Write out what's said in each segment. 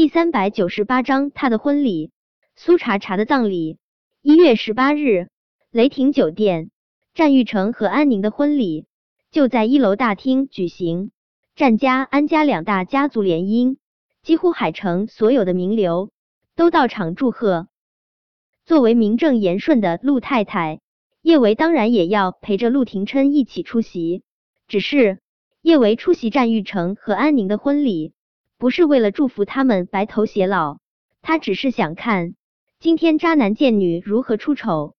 第三百九十八章他的婚礼，苏茶茶的葬礼。一月十八日，雷霆酒店，战玉成和安宁的婚礼就在一楼大厅举行。战家、安家两大家族联姻，几乎海城所有的名流都到场祝贺。作为名正言顺的陆太太，叶维当然也要陪着陆廷琛一起出席。只是叶维出席战玉成和安宁的婚礼，不是为了祝福他们白头偕老，他只是想看今天渣男贱女如何出丑。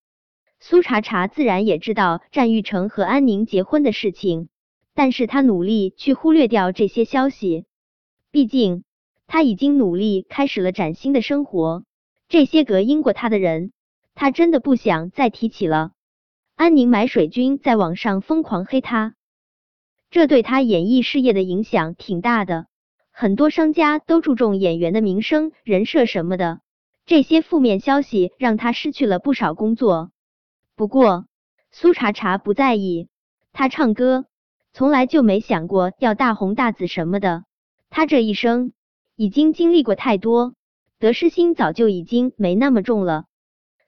苏茶茶自然也知道战玉成和安宁结婚的事情。但是他努力去忽略掉这些消息，毕竟他已经努力开始了崭新的生活。这些隔音过他的人，他真的不想再提起了。安宁买水军在网上疯狂黑他，这对他演艺事业的影响挺大的。很多商家都注重演员的名声、人设什么的，这些负面消息让他失去了不少工作。不过苏茶茶不在意，他唱歌。从来就没想过要大红大紫什么的，他这一生已经经历过太多，得失心早就已经没那么重了。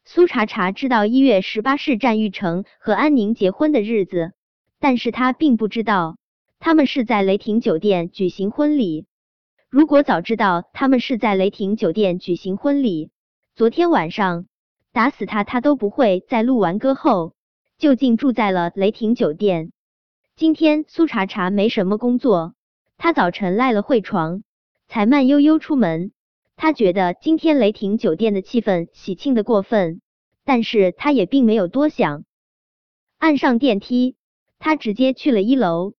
苏茶茶知道一月十八是战玉成和安宁结婚的日子，但是他并不知道他们是在雷霆酒店举行婚礼。如果早知道他们是在雷霆酒店举行婚礼，昨天晚上打死他他都不会在录完歌后就近住在了雷霆酒店。今天苏茶茶没什么工作，他早晨赖了会床，才慢悠悠出门。他觉得今天雷霆酒店的气氛喜庆的过分，但是他也并没有多想。按上电梯，他直接去了一楼。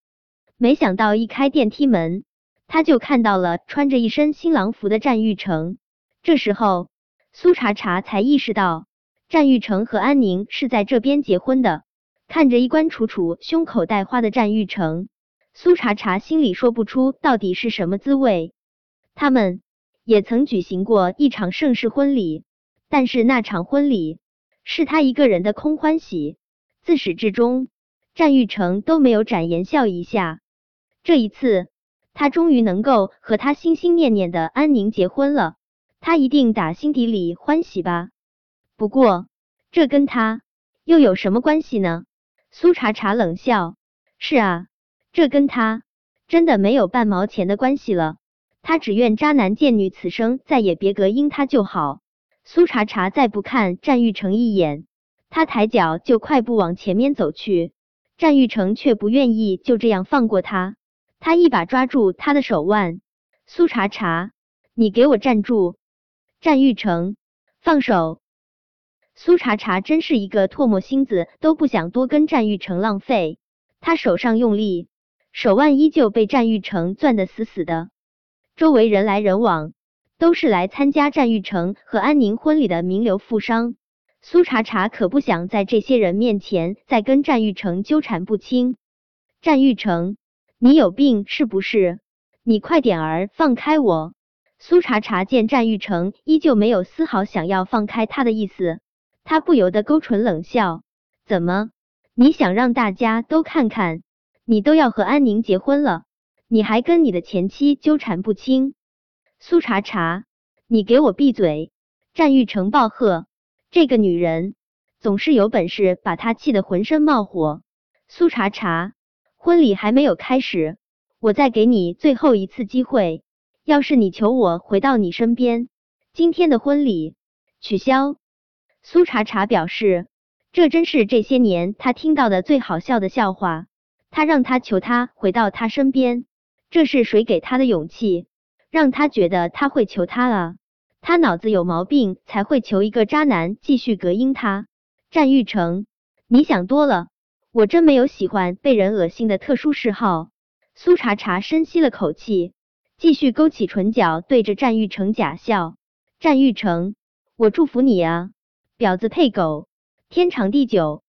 没想到一开电梯门，他就看到了穿着一身新郎服的战玉成。这时候，苏茶茶才意识到战玉成和安宁是在这边结婚的。看着衣冠楚楚、胸口带花的战玉成，苏茶茶心里说不出到底是什么滋味。他们也曾举行过一场盛世婚礼，但是那场婚礼是他一个人的空欢喜，自始至终，战玉成都没有展颜笑一下。这一次，他终于能够和他心心念念的安宁结婚了，他一定打心底里欢喜吧？不过，这跟他又有什么关系呢？苏茶茶冷笑：“是啊，这跟他真的没有半毛钱的关系了。他只愿渣男贱女此生再也别隔音他就好。”苏茶茶再不看战玉成一眼，他抬脚就快步往前面走去。战玉成却不愿意就这样放过他，他一把抓住他的手腕：“苏茶茶，你给我站住！”战玉成，放手！苏茶茶真是一个唾沫星子，都不想多跟战玉成浪费。他手上用力，手腕依旧被战玉成攥得死死的。周围人来人往，都是来参加战玉成和安宁婚礼的名流富商。苏茶茶可不想在这些人面前再跟战玉成纠缠不清。战玉成，你有病是不是？你快点儿放开我！苏茶茶见战玉成依旧没有丝毫想要放开他的意思。他不由得勾唇冷笑：“怎么，你想让大家都看看，你都要和安宁结婚了，你还跟你的前妻纠缠不清？”苏茶茶，你给我闭嘴！战玉成暴喝：“这个女人总是有本事，把他气得浑身冒火。”苏茶茶，婚礼还没有开始，我再给你最后一次机会，要是你求我回到你身边，今天的婚礼取消。苏茶茶表示，这真是这些年他听到的最好笑的笑话。他让他求他回到他身边，这是谁给他的勇气，让他觉得他会求他啊？他脑子有毛病才会求一个渣男继续隔音他？战玉成，你想多了，我真没有喜欢被人恶心的特殊嗜好。苏茶茶深吸了口气，继续勾起唇角，对着战玉成假笑。战玉成，我祝福你啊！婊子配狗，天长地久。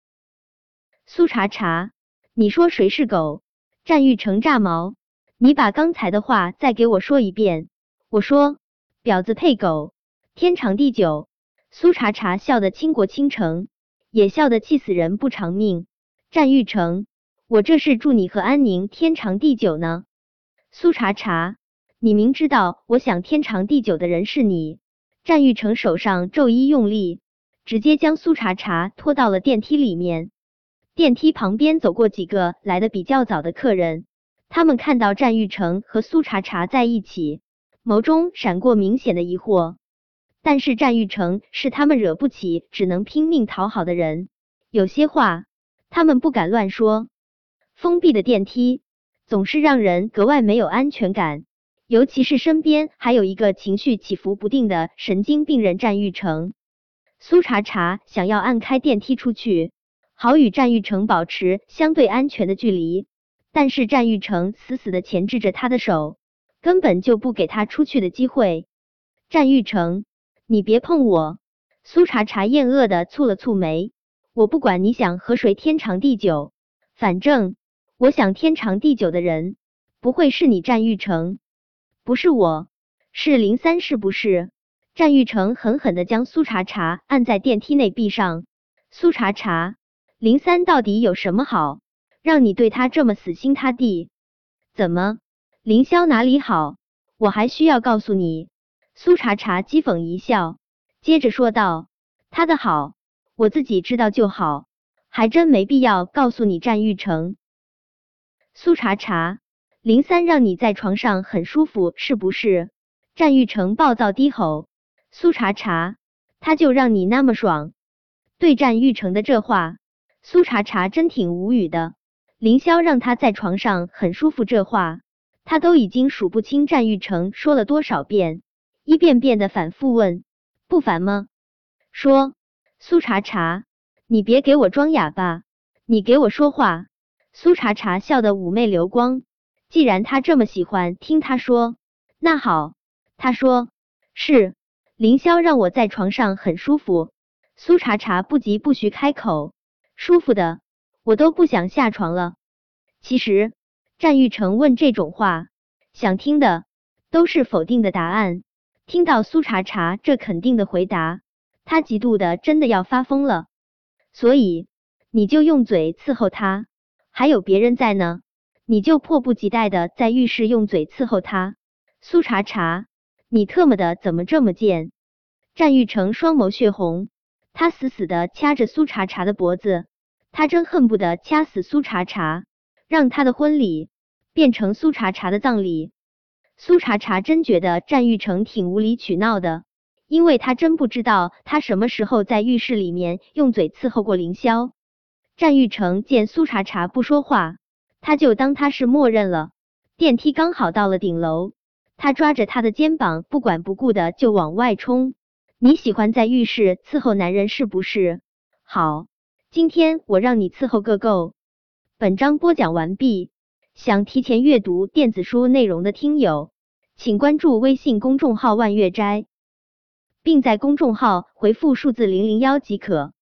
苏茶茶，你说谁是狗？战玉成炸毛，你把刚才的话再给我说一遍。我说婊子配狗，天长地久。苏茶茶笑得倾国倾城，也笑得气死人不偿命。战玉成，我这是祝你和安宁天长地久呢。苏茶茶，你明知道我想天长地久的人是你。战玉成手上骤一用力，直接将苏茶茶拖到了电梯里面。电梯旁边走过几个来的比较早的客人，他们看到战玉成和苏茶茶在一起，眸中闪过明显的疑惑。但是战玉成是他们惹不起，只能拼命讨好的人，有些话他们不敢乱说。封闭的电梯总是让人格外没有安全感。尤其是身边还有一个情绪起伏不定的神经病人战玉成，苏茶茶想要按开电梯出去，好与战玉成保持相对安全的距离，但是战玉成死死的钳制着他的手，根本就不给他出去的机会。战玉成，你别碰我！苏茶茶厌恶的蹙了蹙眉，我不管你想和谁天长地久，反正我想天长地久的人不会是你战玉成。不是我，是林三，是不是？战玉成狠狠的将苏茶茶按在电梯内壁上。苏茶茶，林三到底有什么好，让你对他这么死心塌地？怎么，林霄哪里好？我还需要告诉你？苏茶茶讥讽一笑，接着说道：“他的好，我自己知道就好，还真没必要告诉你。”战玉成，苏茶茶。林三让你在床上很舒服，是不是？战玉成暴躁低吼。苏茶茶，他就让你那么爽？对战玉成的这话，苏茶茶真挺无语的。凌霄让他在床上很舒服，这话他都已经数不清战玉成说了多少遍，一遍遍的反复问，不烦吗？说，苏茶茶，你别给我装哑巴，你给我说话。苏茶茶笑得妩媚流光。既然他这么喜欢听他说，那好，他说是凌霄让我在床上很舒服。苏茶茶不急不徐开口，舒服的我都不想下床了。其实战玉成问这种话，想听的都是否定的答案。听到苏茶茶这肯定的回答，他嫉妒的真的要发疯了。所以你就用嘴伺候他，还有别人在呢。你就迫不及待的在浴室用嘴伺候他，苏茶茶，你特么的怎么这么贱？战玉成双眸血红，他死死的掐着苏茶茶的脖子，他真恨不得掐死苏茶茶，让他的婚礼变成苏茶茶的葬礼。苏茶茶真觉得战玉成挺无理取闹的，因为他真不知道他什么时候在浴室里面用嘴伺候过凌霄。战玉成见苏茶茶不说话。他就当他是默认了。电梯刚好到了顶楼，他抓着他的肩膀，不管不顾的就往外冲。你喜欢在浴室伺候男人是不是？好，今天我让你伺候个够。本章播讲完毕。想提前阅读电子书内容的听友，请关注微信公众号万月斋，并在公众号回复数字零零幺即可。